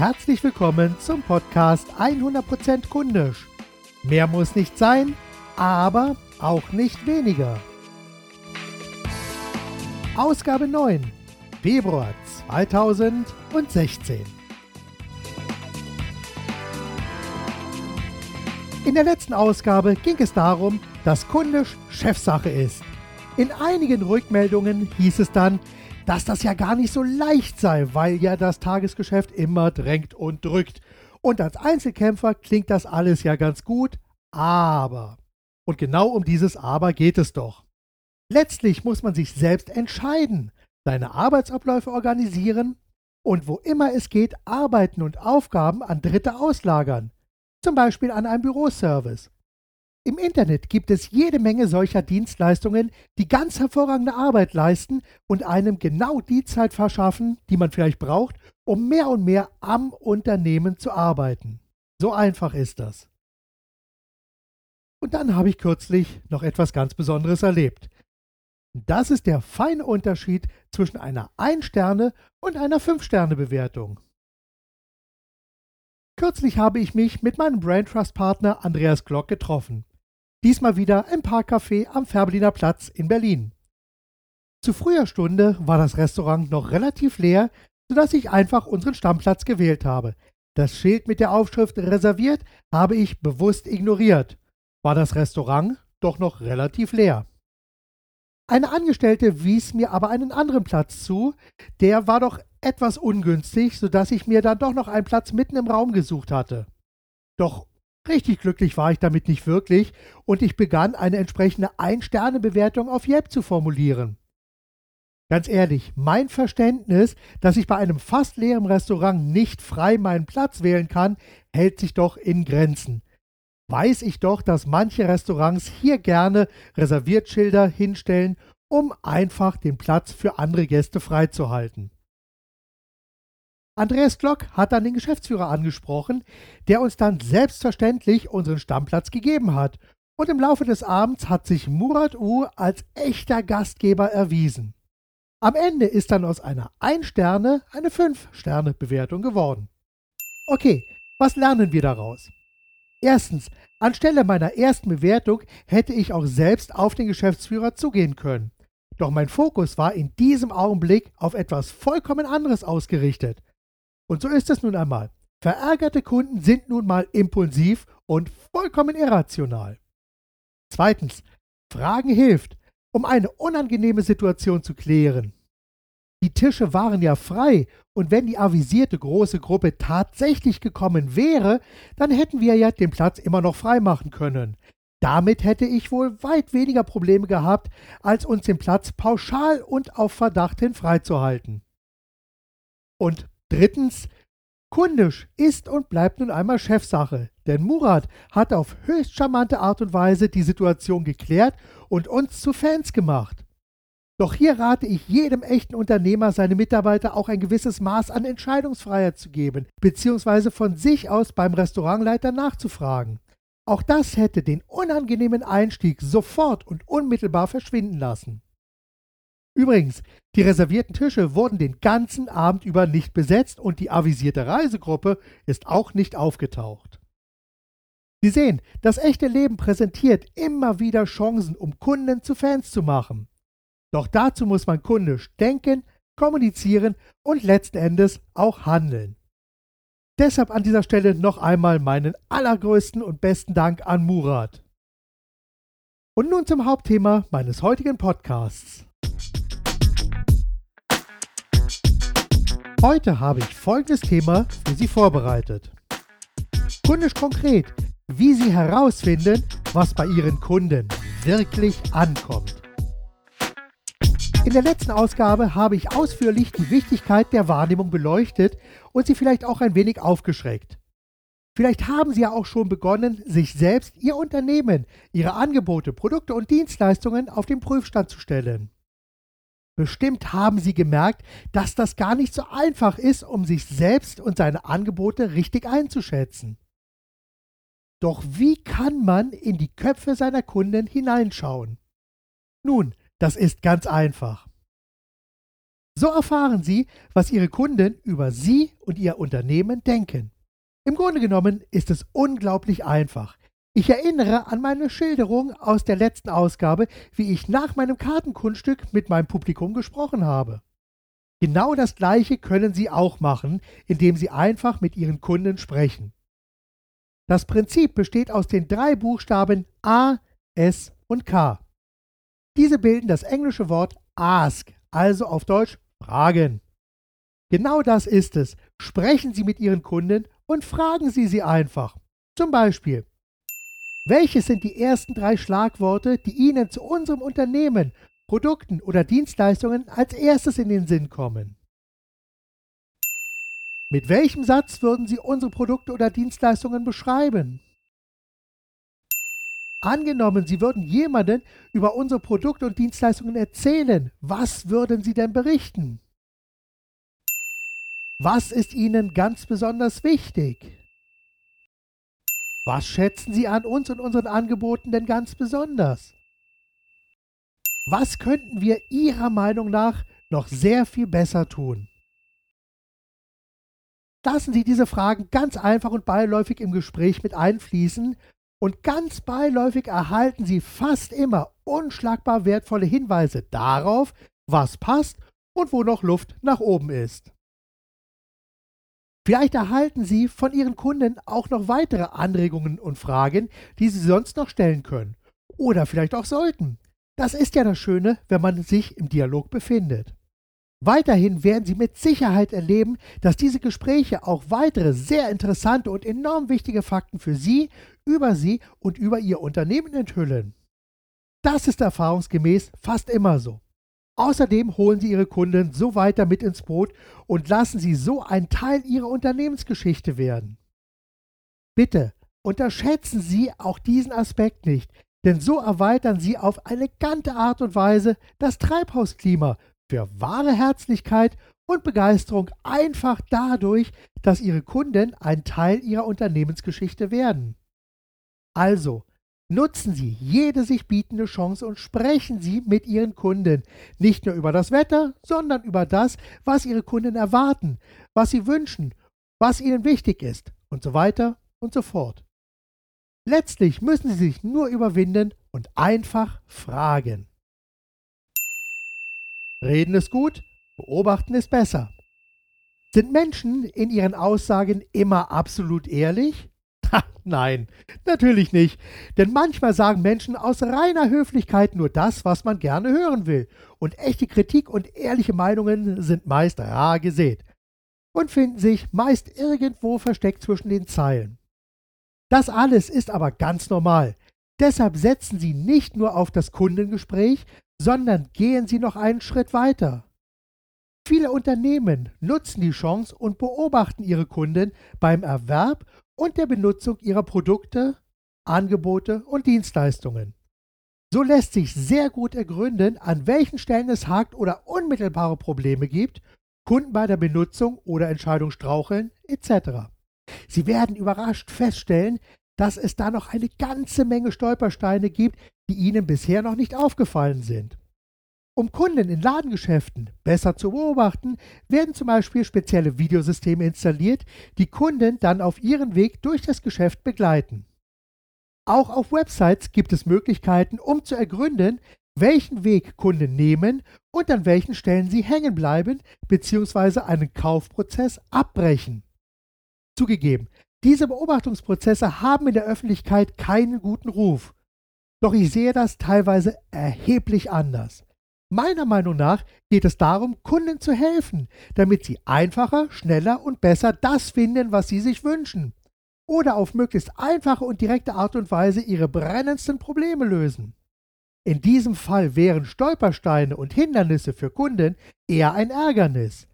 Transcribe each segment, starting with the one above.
herzlich willkommen zum Podcast 100% kundisch. Mehr muss nicht sein, aber auch nicht weniger. Ausgabe 9, Februar 2016. In der letzten Ausgabe ging es darum, dass kundisch Chefsache ist. In einigen Rückmeldungen hieß es dann, dass das ja gar nicht so leicht sei, weil ja das Tagesgeschäft immer drängt und drückt. Und als Einzelkämpfer klingt das alles ja ganz gut, aber. Und genau um dieses Aber geht es doch. Letztlich muss man sich selbst entscheiden, seine Arbeitsabläufe organisieren und wo immer es geht, Arbeiten und Aufgaben an Dritte auslagern zum Beispiel an einem Büroservice. Im Internet gibt es jede Menge solcher Dienstleistungen, die ganz hervorragende Arbeit leisten und einem genau die Zeit verschaffen, die man vielleicht braucht, um mehr und mehr am Unternehmen zu arbeiten. So einfach ist das. Und dann habe ich kürzlich noch etwas ganz Besonderes erlebt. Das ist der feine Unterschied zwischen einer Ein-Sterne- und einer Fünf-Sterne-Bewertung. Kürzlich habe ich mich mit meinem Brain Trust Partner Andreas Glock getroffen. Diesmal wieder im Parkcafé am Färbeliner Platz in Berlin. Zu früher Stunde war das Restaurant noch relativ leer, sodass ich einfach unseren Stammplatz gewählt habe. Das Schild mit der Aufschrift reserviert habe ich bewusst ignoriert. War das Restaurant doch noch relativ leer. Eine Angestellte wies mir aber einen anderen Platz zu, der war doch etwas ungünstig, sodass ich mir dann doch noch einen Platz mitten im Raum gesucht hatte. Doch richtig glücklich war ich damit nicht wirklich und ich begann eine entsprechende Ein-Sterne-Bewertung auf Yelp zu formulieren. Ganz ehrlich, mein Verständnis, dass ich bei einem fast leeren Restaurant nicht frei meinen Platz wählen kann, hält sich doch in Grenzen. Weiß ich doch, dass manche Restaurants hier gerne Reserviertschilder hinstellen, um einfach den Platz für andere Gäste freizuhalten. Andreas Glock hat dann den Geschäftsführer angesprochen, der uns dann selbstverständlich unseren Stammplatz gegeben hat. Und im Laufe des Abends hat sich Murat U als echter Gastgeber erwiesen. Am Ende ist dann aus einer 1-Sterne eine 5-Sterne-Bewertung geworden. Okay, was lernen wir daraus? Erstens, anstelle meiner ersten Bewertung hätte ich auch selbst auf den Geschäftsführer zugehen können. Doch mein Fokus war in diesem Augenblick auf etwas vollkommen anderes ausgerichtet. Und so ist es nun einmal. Verärgerte Kunden sind nun mal impulsiv und vollkommen irrational. Zweitens, Fragen hilft, um eine unangenehme Situation zu klären. Die Tische waren ja frei, und wenn die avisierte große Gruppe tatsächlich gekommen wäre, dann hätten wir ja den Platz immer noch frei machen können. Damit hätte ich wohl weit weniger Probleme gehabt, als uns den Platz pauschal und auf Verdacht hin freizuhalten. Und Drittens, Kundisch ist und bleibt nun einmal Chefsache, denn Murat hat auf höchst charmante Art und Weise die Situation geklärt und uns zu Fans gemacht. Doch hier rate ich jedem echten Unternehmer, seine Mitarbeiter auch ein gewisses Maß an Entscheidungsfreiheit zu geben, beziehungsweise von sich aus beim Restaurantleiter nachzufragen. Auch das hätte den unangenehmen Einstieg sofort und unmittelbar verschwinden lassen. Übrigens, die reservierten Tische wurden den ganzen Abend über nicht besetzt und die avisierte Reisegruppe ist auch nicht aufgetaucht. Sie sehen, das echte Leben präsentiert immer wieder Chancen, um Kunden zu Fans zu machen. Doch dazu muss man kundisch denken, kommunizieren und letzten Endes auch handeln. Deshalb an dieser Stelle noch einmal meinen allergrößten und besten Dank an Murat. Und nun zum Hauptthema meines heutigen Podcasts. Heute habe ich folgendes Thema für Sie vorbereitet. Kundisch konkret, wie Sie herausfinden, was bei Ihren Kunden wirklich ankommt. In der letzten Ausgabe habe ich ausführlich die Wichtigkeit der Wahrnehmung beleuchtet und Sie vielleicht auch ein wenig aufgeschreckt. Vielleicht haben Sie ja auch schon begonnen, sich selbst, Ihr Unternehmen, Ihre Angebote, Produkte und Dienstleistungen auf den Prüfstand zu stellen. Bestimmt haben Sie gemerkt, dass das gar nicht so einfach ist, um sich selbst und seine Angebote richtig einzuschätzen. Doch wie kann man in die Köpfe seiner Kunden hineinschauen? Nun, das ist ganz einfach. So erfahren Sie, was Ihre Kunden über Sie und Ihr Unternehmen denken. Im Grunde genommen ist es unglaublich einfach. Ich erinnere an meine Schilderung aus der letzten Ausgabe, wie ich nach meinem Kartenkunststück mit meinem Publikum gesprochen habe. Genau das gleiche können Sie auch machen, indem Sie einfach mit Ihren Kunden sprechen. Das Prinzip besteht aus den drei Buchstaben A, S und K. Diese bilden das englische Wort ask, also auf Deutsch fragen. Genau das ist es. Sprechen Sie mit Ihren Kunden und fragen Sie sie einfach. Zum Beispiel, welches sind die ersten drei Schlagworte, die Ihnen zu unserem Unternehmen, Produkten oder Dienstleistungen als erstes in den Sinn kommen? Mit welchem Satz würden Sie unsere Produkte oder Dienstleistungen beschreiben? Angenommen, Sie würden jemanden über unsere Produkte und Dienstleistungen erzählen, was würden Sie denn berichten? Was ist Ihnen ganz besonders wichtig? Was schätzen Sie an uns und unseren Angeboten denn ganz besonders? Was könnten wir Ihrer Meinung nach noch sehr viel besser tun? Lassen Sie diese Fragen ganz einfach und beiläufig im Gespräch mit einfließen und ganz beiläufig erhalten Sie fast immer unschlagbar wertvolle Hinweise darauf, was passt und wo noch Luft nach oben ist. Vielleicht erhalten Sie von Ihren Kunden auch noch weitere Anregungen und Fragen, die Sie sonst noch stellen können. Oder vielleicht auch sollten. Das ist ja das Schöne, wenn man sich im Dialog befindet. Weiterhin werden Sie mit Sicherheit erleben, dass diese Gespräche auch weitere sehr interessante und enorm wichtige Fakten für Sie, über Sie und über Ihr Unternehmen enthüllen. Das ist erfahrungsgemäß fast immer so. Außerdem holen Sie Ihre Kunden so weiter mit ins Boot und lassen Sie so ein Teil Ihrer Unternehmensgeschichte werden. Bitte unterschätzen Sie auch diesen Aspekt nicht, denn so erweitern Sie auf elegante Art und Weise das Treibhausklima für wahre Herzlichkeit und Begeisterung einfach dadurch, dass Ihre Kunden ein Teil Ihrer Unternehmensgeschichte werden. Also, Nutzen Sie jede sich bietende Chance und sprechen Sie mit Ihren Kunden. Nicht nur über das Wetter, sondern über das, was Ihre Kunden erwarten, was sie wünschen, was ihnen wichtig ist und so weiter und so fort. Letztlich müssen Sie sich nur überwinden und einfach fragen. Reden ist gut, beobachten ist besser. Sind Menschen in ihren Aussagen immer absolut ehrlich? Nein, natürlich nicht. Denn manchmal sagen Menschen aus reiner Höflichkeit nur das, was man gerne hören will. Und echte Kritik und ehrliche Meinungen sind meist rar gesät und finden sich meist irgendwo versteckt zwischen den Zeilen. Das alles ist aber ganz normal. Deshalb setzen Sie nicht nur auf das Kundengespräch, sondern gehen Sie noch einen Schritt weiter. Viele Unternehmen nutzen die Chance und beobachten ihre Kunden beim Erwerb und der Benutzung ihrer Produkte, Angebote und Dienstleistungen. So lässt sich sehr gut ergründen, an welchen Stellen es hakt oder unmittelbare Probleme gibt, Kunden bei der Benutzung oder Entscheidung straucheln etc. Sie werden überrascht feststellen, dass es da noch eine ganze Menge Stolpersteine gibt, die Ihnen bisher noch nicht aufgefallen sind. Um Kunden in Ladengeschäften besser zu beobachten, werden zum Beispiel spezielle Videosysteme installiert, die Kunden dann auf ihren Weg durch das Geschäft begleiten. Auch auf Websites gibt es Möglichkeiten, um zu ergründen, welchen Weg Kunden nehmen und an welchen Stellen sie hängen bleiben bzw. einen Kaufprozess abbrechen. Zugegeben, diese Beobachtungsprozesse haben in der Öffentlichkeit keinen guten Ruf. Doch ich sehe das teilweise erheblich anders. Meiner Meinung nach geht es darum, Kunden zu helfen, damit sie einfacher, schneller und besser das finden, was sie sich wünschen. Oder auf möglichst einfache und direkte Art und Weise ihre brennendsten Probleme lösen. In diesem Fall wären Stolpersteine und Hindernisse für Kunden eher ein Ärgernis.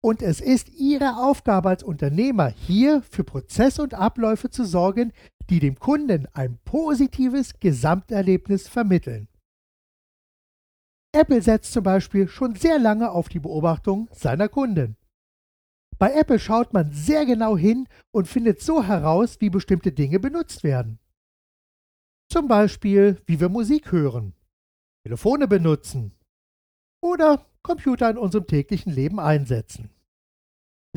Und es ist Ihre Aufgabe als Unternehmer, hier für Prozesse und Abläufe zu sorgen, die dem Kunden ein positives Gesamterlebnis vermitteln. Apple setzt zum Beispiel schon sehr lange auf die Beobachtung seiner Kunden. Bei Apple schaut man sehr genau hin und findet so heraus, wie bestimmte Dinge benutzt werden. Zum Beispiel, wie wir Musik hören, Telefone benutzen, oder Computer in unserem täglichen Leben einsetzen.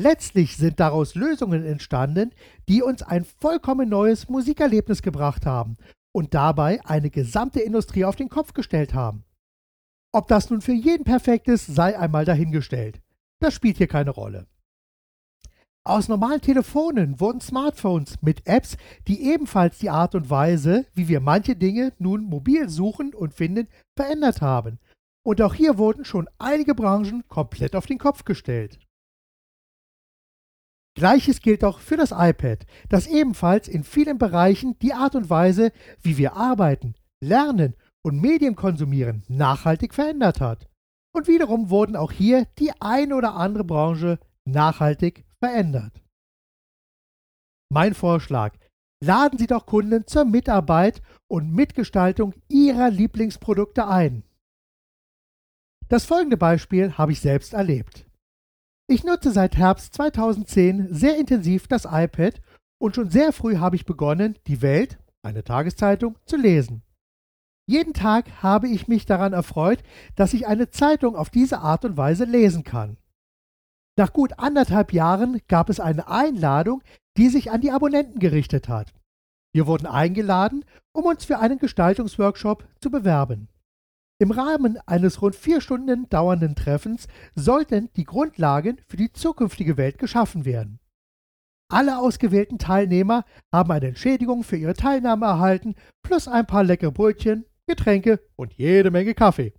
Letztlich sind daraus Lösungen entstanden, die uns ein vollkommen neues Musikerlebnis gebracht haben und dabei eine gesamte Industrie auf den Kopf gestellt haben. Ob das nun für jeden perfekt ist, sei einmal dahingestellt. Das spielt hier keine Rolle. Aus normalen Telefonen wurden Smartphones mit Apps, die ebenfalls die Art und Weise, wie wir manche Dinge nun mobil suchen und finden, verändert haben. Und auch hier wurden schon einige Branchen komplett auf den Kopf gestellt. Gleiches gilt auch für das iPad, das ebenfalls in vielen Bereichen die Art und Weise, wie wir arbeiten, lernen und Medien konsumieren, nachhaltig verändert hat. Und wiederum wurden auch hier die eine oder andere Branche nachhaltig verändert. Mein Vorschlag, laden Sie doch Kunden zur Mitarbeit und Mitgestaltung Ihrer Lieblingsprodukte ein. Das folgende Beispiel habe ich selbst erlebt. Ich nutze seit Herbst 2010 sehr intensiv das iPad und schon sehr früh habe ich begonnen, die Welt, eine Tageszeitung, zu lesen. Jeden Tag habe ich mich daran erfreut, dass ich eine Zeitung auf diese Art und Weise lesen kann. Nach gut anderthalb Jahren gab es eine Einladung, die sich an die Abonnenten gerichtet hat. Wir wurden eingeladen, um uns für einen Gestaltungsworkshop zu bewerben. Im Rahmen eines rund vier Stunden dauernden Treffens sollten die Grundlagen für die zukünftige Welt geschaffen werden. Alle ausgewählten Teilnehmer haben eine Entschädigung für ihre Teilnahme erhalten, plus ein paar leckere Brötchen, Getränke und jede Menge Kaffee.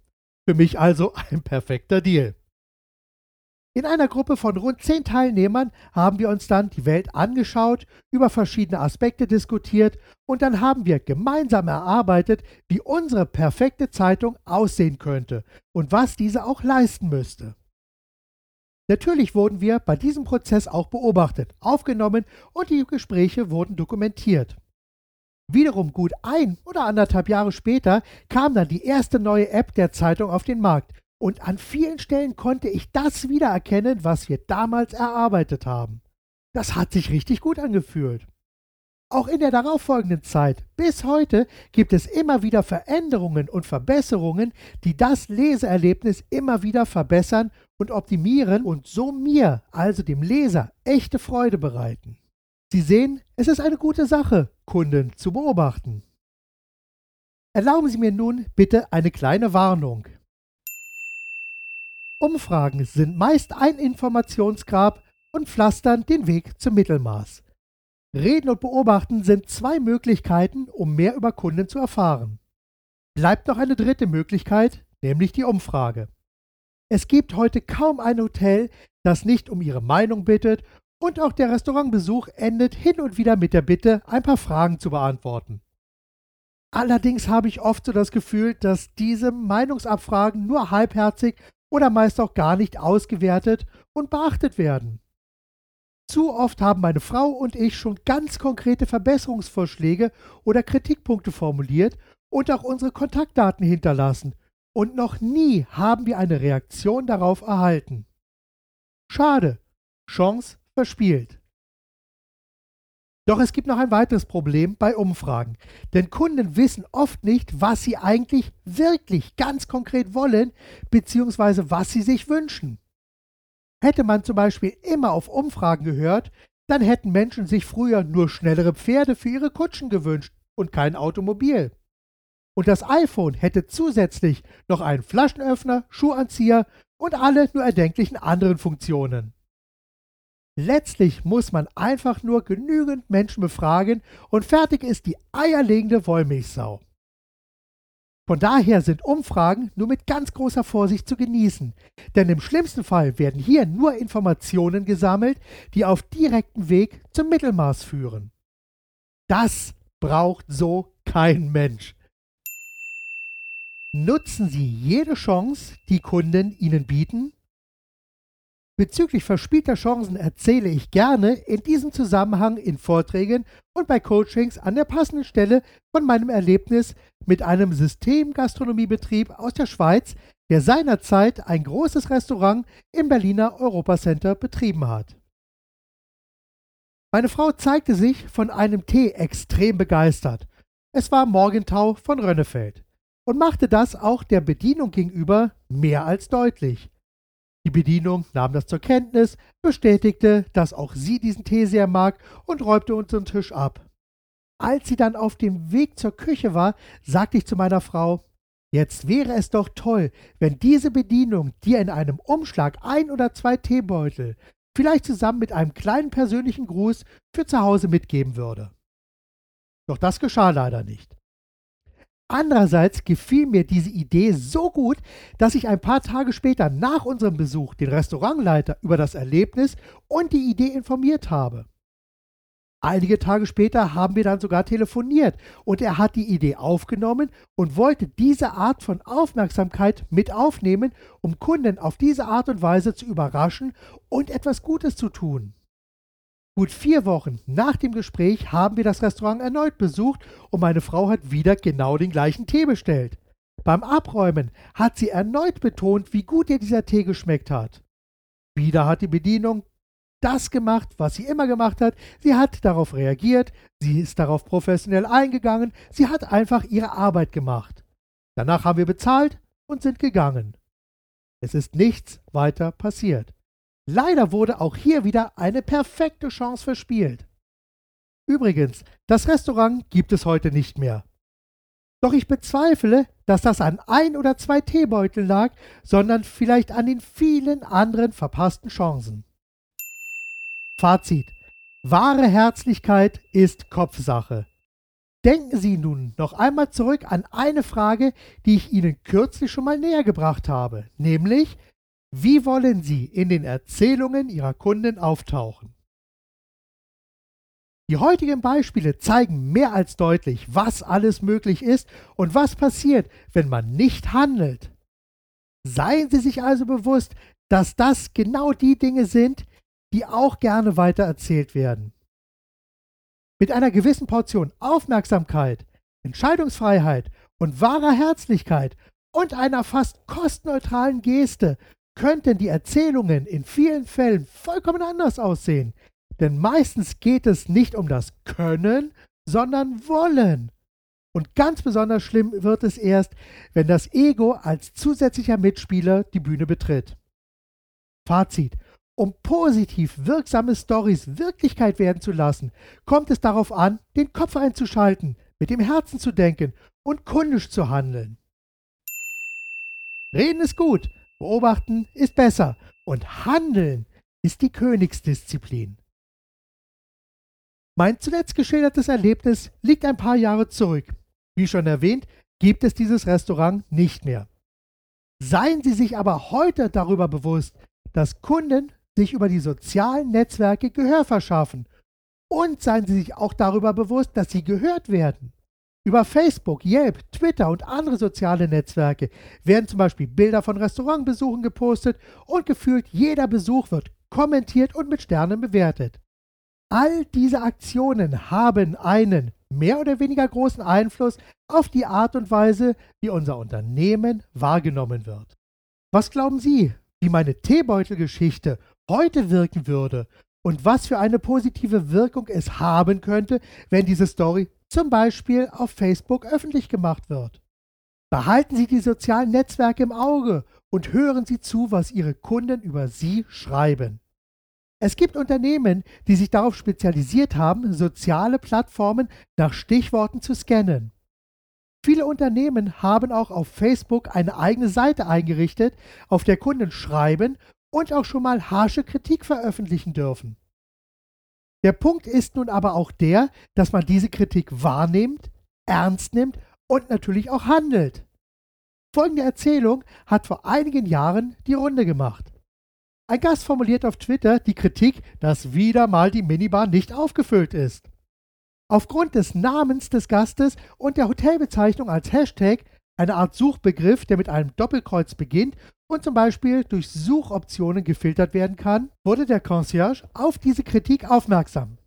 Für mich also ein perfekter Deal. In einer Gruppe von rund zehn Teilnehmern haben wir uns dann die Welt angeschaut, über verschiedene Aspekte diskutiert und dann haben wir gemeinsam erarbeitet, wie unsere perfekte Zeitung aussehen könnte und was diese auch leisten müsste. Natürlich wurden wir bei diesem Prozess auch beobachtet, aufgenommen und die Gespräche wurden dokumentiert. Wiederum gut ein oder anderthalb Jahre später kam dann die erste neue App der Zeitung auf den Markt, und an vielen Stellen konnte ich das wiedererkennen, was wir damals erarbeitet haben. Das hat sich richtig gut angefühlt. Auch in der darauffolgenden Zeit bis heute gibt es immer wieder Veränderungen und Verbesserungen, die das Leseerlebnis immer wieder verbessern und optimieren und so mir, also dem Leser, echte Freude bereiten. Sie sehen, es ist eine gute Sache, Kunden zu beobachten. Erlauben Sie mir nun bitte eine kleine Warnung. Umfragen sind meist ein Informationsgrab und pflastern den Weg zum Mittelmaß. Reden und Beobachten sind zwei Möglichkeiten, um mehr über Kunden zu erfahren. Bleibt noch eine dritte Möglichkeit, nämlich die Umfrage. Es gibt heute kaum ein Hotel, das nicht um ihre Meinung bittet und auch der Restaurantbesuch endet hin und wieder mit der Bitte, ein paar Fragen zu beantworten. Allerdings habe ich oft so das Gefühl, dass diese Meinungsabfragen nur halbherzig oder meist auch gar nicht ausgewertet und beachtet werden. Zu oft haben meine Frau und ich schon ganz konkrete Verbesserungsvorschläge oder Kritikpunkte formuliert und auch unsere Kontaktdaten hinterlassen, und noch nie haben wir eine Reaktion darauf erhalten. Schade, Chance verspielt. Doch es gibt noch ein weiteres Problem bei Umfragen. Denn Kunden wissen oft nicht, was sie eigentlich wirklich ganz konkret wollen, beziehungsweise was sie sich wünschen. Hätte man zum Beispiel immer auf Umfragen gehört, dann hätten Menschen sich früher nur schnellere Pferde für ihre Kutschen gewünscht und kein Automobil. Und das iPhone hätte zusätzlich noch einen Flaschenöffner, Schuhanzieher und alle nur erdenklichen anderen Funktionen. Letztlich muss man einfach nur genügend Menschen befragen und fertig ist die eierlegende Wollmilchsau. Von daher sind Umfragen nur mit ganz großer Vorsicht zu genießen, denn im schlimmsten Fall werden hier nur Informationen gesammelt, die auf direktem Weg zum Mittelmaß führen. Das braucht so kein Mensch. Nutzen Sie jede Chance, die Kunden Ihnen bieten, Bezüglich verspielter Chancen erzähle ich gerne in diesem Zusammenhang in Vorträgen und bei Coachings an der passenden Stelle von meinem Erlebnis mit einem Systemgastronomiebetrieb aus der Schweiz, der seinerzeit ein großes Restaurant im Berliner Europacenter betrieben hat. Meine Frau zeigte sich von einem Tee extrem begeistert. Es war Morgentau von Rönnefeld. und machte das auch der Bedienung gegenüber mehr als deutlich. Die Bedienung nahm das zur Kenntnis, bestätigte, dass auch sie diesen Tee sehr mag und räumte unseren Tisch ab. Als sie dann auf dem Weg zur Küche war, sagte ich zu meiner Frau, jetzt wäre es doch toll, wenn diese Bedienung dir in einem Umschlag ein oder zwei Teebeutel, vielleicht zusammen mit einem kleinen persönlichen Gruß, für zu Hause mitgeben würde. Doch das geschah leider nicht. Andererseits gefiel mir diese Idee so gut, dass ich ein paar Tage später nach unserem Besuch den Restaurantleiter über das Erlebnis und die Idee informiert habe. Einige Tage später haben wir dann sogar telefoniert und er hat die Idee aufgenommen und wollte diese Art von Aufmerksamkeit mit aufnehmen, um Kunden auf diese Art und Weise zu überraschen und etwas Gutes zu tun. Gut vier Wochen nach dem Gespräch haben wir das Restaurant erneut besucht und meine Frau hat wieder genau den gleichen Tee bestellt. Beim Abräumen hat sie erneut betont, wie gut ihr dieser Tee geschmeckt hat. Wieder hat die Bedienung das gemacht, was sie immer gemacht hat. Sie hat darauf reagiert, sie ist darauf professionell eingegangen, sie hat einfach ihre Arbeit gemacht. Danach haben wir bezahlt und sind gegangen. Es ist nichts weiter passiert. Leider wurde auch hier wieder eine perfekte Chance verspielt. Übrigens, das Restaurant gibt es heute nicht mehr. Doch ich bezweifle, dass das an ein oder zwei Teebeuteln lag, sondern vielleicht an den vielen anderen verpassten Chancen. Fazit. Wahre Herzlichkeit ist Kopfsache. Denken Sie nun noch einmal zurück an eine Frage, die ich Ihnen kürzlich schon mal näher gebracht habe, nämlich, wie wollen Sie in den Erzählungen Ihrer Kunden auftauchen? Die heutigen Beispiele zeigen mehr als deutlich, was alles möglich ist und was passiert, wenn man nicht handelt. Seien Sie sich also bewusst, dass das genau die Dinge sind, die auch gerne weitererzählt werden. Mit einer gewissen Portion Aufmerksamkeit, Entscheidungsfreiheit und wahrer Herzlichkeit und einer fast kostneutralen Geste könnten die Erzählungen in vielen Fällen vollkommen anders aussehen. Denn meistens geht es nicht um das Können, sondern Wollen. Und ganz besonders schlimm wird es erst, wenn das Ego als zusätzlicher Mitspieler die Bühne betritt. Fazit. Um positiv wirksame Stories Wirklichkeit werden zu lassen, kommt es darauf an, den Kopf einzuschalten, mit dem Herzen zu denken und kundisch zu handeln. Reden ist gut, Beobachten ist besser und Handeln ist die Königsdisziplin. Mein zuletzt geschildertes Erlebnis liegt ein paar Jahre zurück. Wie schon erwähnt, gibt es dieses Restaurant nicht mehr. Seien Sie sich aber heute darüber bewusst, dass Kunden sich über die sozialen Netzwerke Gehör verschaffen. Und seien Sie sich auch darüber bewusst, dass Sie gehört werden. Über Facebook, Yelp, Twitter und andere soziale Netzwerke werden zum Beispiel Bilder von Restaurantbesuchen gepostet und gefühlt jeder Besuch wird kommentiert und mit Sternen bewertet. All diese Aktionen haben einen mehr oder weniger großen Einfluss auf die Art und Weise, wie unser Unternehmen wahrgenommen wird. Was glauben Sie, wie meine Teebeutelgeschichte heute wirken würde und was für eine positive Wirkung es haben könnte, wenn diese Story zum Beispiel auf Facebook öffentlich gemacht wird. Behalten Sie die sozialen Netzwerke im Auge und hören Sie zu, was Ihre Kunden über Sie schreiben. Es gibt Unternehmen, die sich darauf spezialisiert haben, soziale Plattformen nach Stichworten zu scannen. Viele Unternehmen haben auch auf Facebook eine eigene Seite eingerichtet, auf der Kunden schreiben und auch schon mal harsche Kritik veröffentlichen dürfen. Der Punkt ist nun aber auch der, dass man diese Kritik wahrnimmt, ernst nimmt und natürlich auch handelt. Folgende Erzählung hat vor einigen Jahren die Runde gemacht. Ein Gast formuliert auf Twitter die Kritik, dass wieder mal die Minibar nicht aufgefüllt ist. Aufgrund des Namens des Gastes und der Hotelbezeichnung als Hashtag, eine Art Suchbegriff, der mit einem Doppelkreuz beginnt und zum Beispiel durch Suchoptionen gefiltert werden kann, wurde der Concierge auf diese Kritik aufmerksam.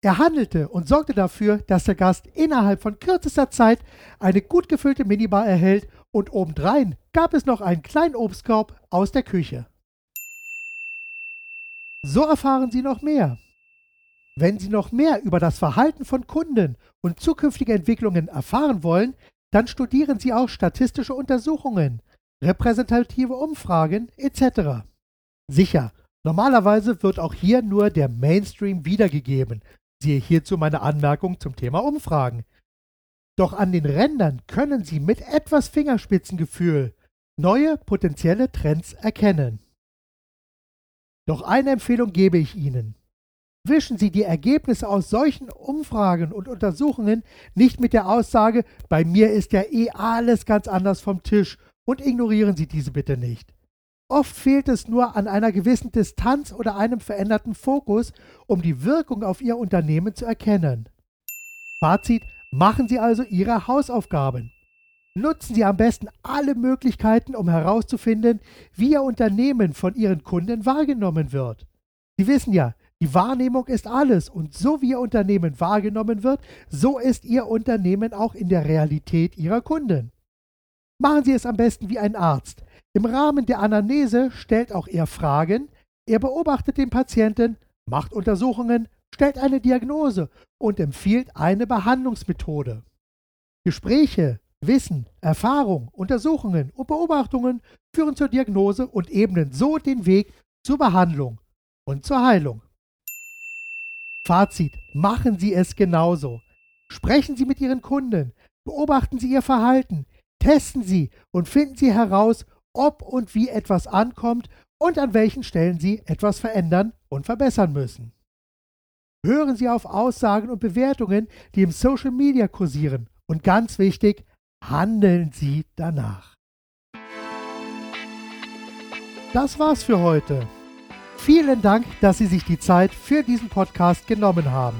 Er handelte und sorgte dafür, dass der Gast innerhalb von kürzester Zeit eine gut gefüllte Minibar erhält und obendrein gab es noch einen kleinen Obstkorb aus der Küche. So erfahren Sie noch mehr. Wenn Sie noch mehr über das Verhalten von Kunden und zukünftige Entwicklungen erfahren wollen, dann studieren Sie auch statistische Untersuchungen, repräsentative Umfragen etc. Sicher, normalerweise wird auch hier nur der Mainstream wiedergegeben. Siehe hierzu meine Anmerkung zum Thema Umfragen. Doch an den Rändern können Sie mit etwas Fingerspitzengefühl neue potenzielle Trends erkennen. Doch eine Empfehlung gebe ich Ihnen. Wischen Sie die Ergebnisse aus solchen Umfragen und Untersuchungen nicht mit der Aussage, bei mir ist ja eh alles ganz anders vom Tisch und ignorieren Sie diese bitte nicht. Oft fehlt es nur an einer gewissen Distanz oder einem veränderten Fokus, um die Wirkung auf Ihr Unternehmen zu erkennen. Fazit, machen Sie also Ihre Hausaufgaben. Nutzen Sie am besten alle Möglichkeiten, um herauszufinden, wie Ihr Unternehmen von Ihren Kunden wahrgenommen wird. Sie wissen ja, die Wahrnehmung ist alles und so wie Ihr Unternehmen wahrgenommen wird, so ist Ihr Unternehmen auch in der Realität Ihrer Kunden. Machen Sie es am besten wie ein Arzt. Im Rahmen der Anamnese stellt auch er Fragen, er beobachtet den Patienten, macht Untersuchungen, stellt eine Diagnose und empfiehlt eine Behandlungsmethode. Gespräche, Wissen, Erfahrung, Untersuchungen und Beobachtungen führen zur Diagnose und ebnen so den Weg zur Behandlung und zur Heilung. Fazit, machen Sie es genauso. Sprechen Sie mit Ihren Kunden, beobachten Sie Ihr Verhalten, testen Sie und finden Sie heraus, ob und wie etwas ankommt und an welchen Stellen Sie etwas verändern und verbessern müssen. Hören Sie auf Aussagen und Bewertungen, die im Social Media kursieren und ganz wichtig, handeln Sie danach. Das war's für heute. Vielen Dank, dass Sie sich die Zeit für diesen Podcast genommen haben.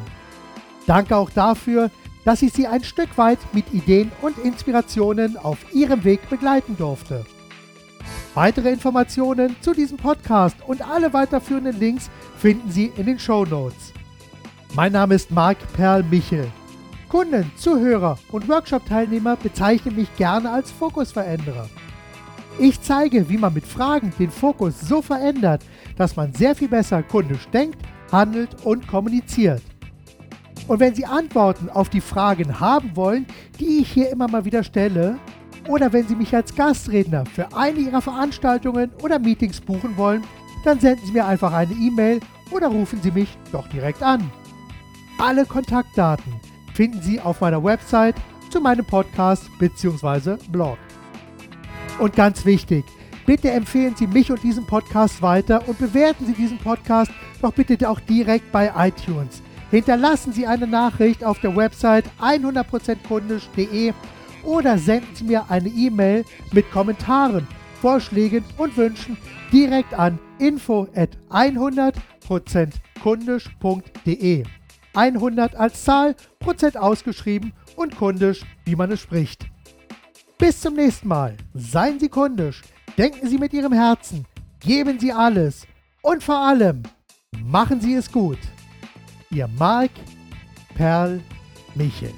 Danke auch dafür, dass ich Sie ein Stück weit mit Ideen und Inspirationen auf Ihrem Weg begleiten durfte. Weitere Informationen zu diesem Podcast und alle weiterführenden Links finden Sie in den Show Notes. Mein Name ist Marc Perl Michel. Kunden, Zuhörer und Workshop-Teilnehmer bezeichnen mich gerne als Fokusveränderer. Ich zeige, wie man mit Fragen den Fokus so verändert, dass man sehr viel besser kundisch denkt, handelt und kommuniziert. Und wenn Sie Antworten auf die Fragen haben wollen, die ich hier immer mal wieder stelle, oder wenn Sie mich als Gastredner für eine Ihrer Veranstaltungen oder Meetings buchen wollen, dann senden Sie mir einfach eine E-Mail oder rufen Sie mich doch direkt an. Alle Kontaktdaten finden Sie auf meiner Website zu meinem Podcast bzw. Blog. Und ganz wichtig, bitte empfehlen Sie mich und diesen Podcast weiter und bewerten Sie diesen Podcast doch bitte auch direkt bei iTunes. Hinterlassen Sie eine Nachricht auf der Website 100%kundisch.de oder senden Sie mir eine E-Mail mit Kommentaren, Vorschlägen und Wünschen direkt an info at 100%kundisch.de. 100 als Zahl, Prozent ausgeschrieben und kundisch, wie man es spricht. Bis zum nächsten Mal. Seien Sie kundisch, denken Sie mit Ihrem Herzen, geben Sie alles und vor allem machen Sie es gut. Ihr Marc Perl Michel.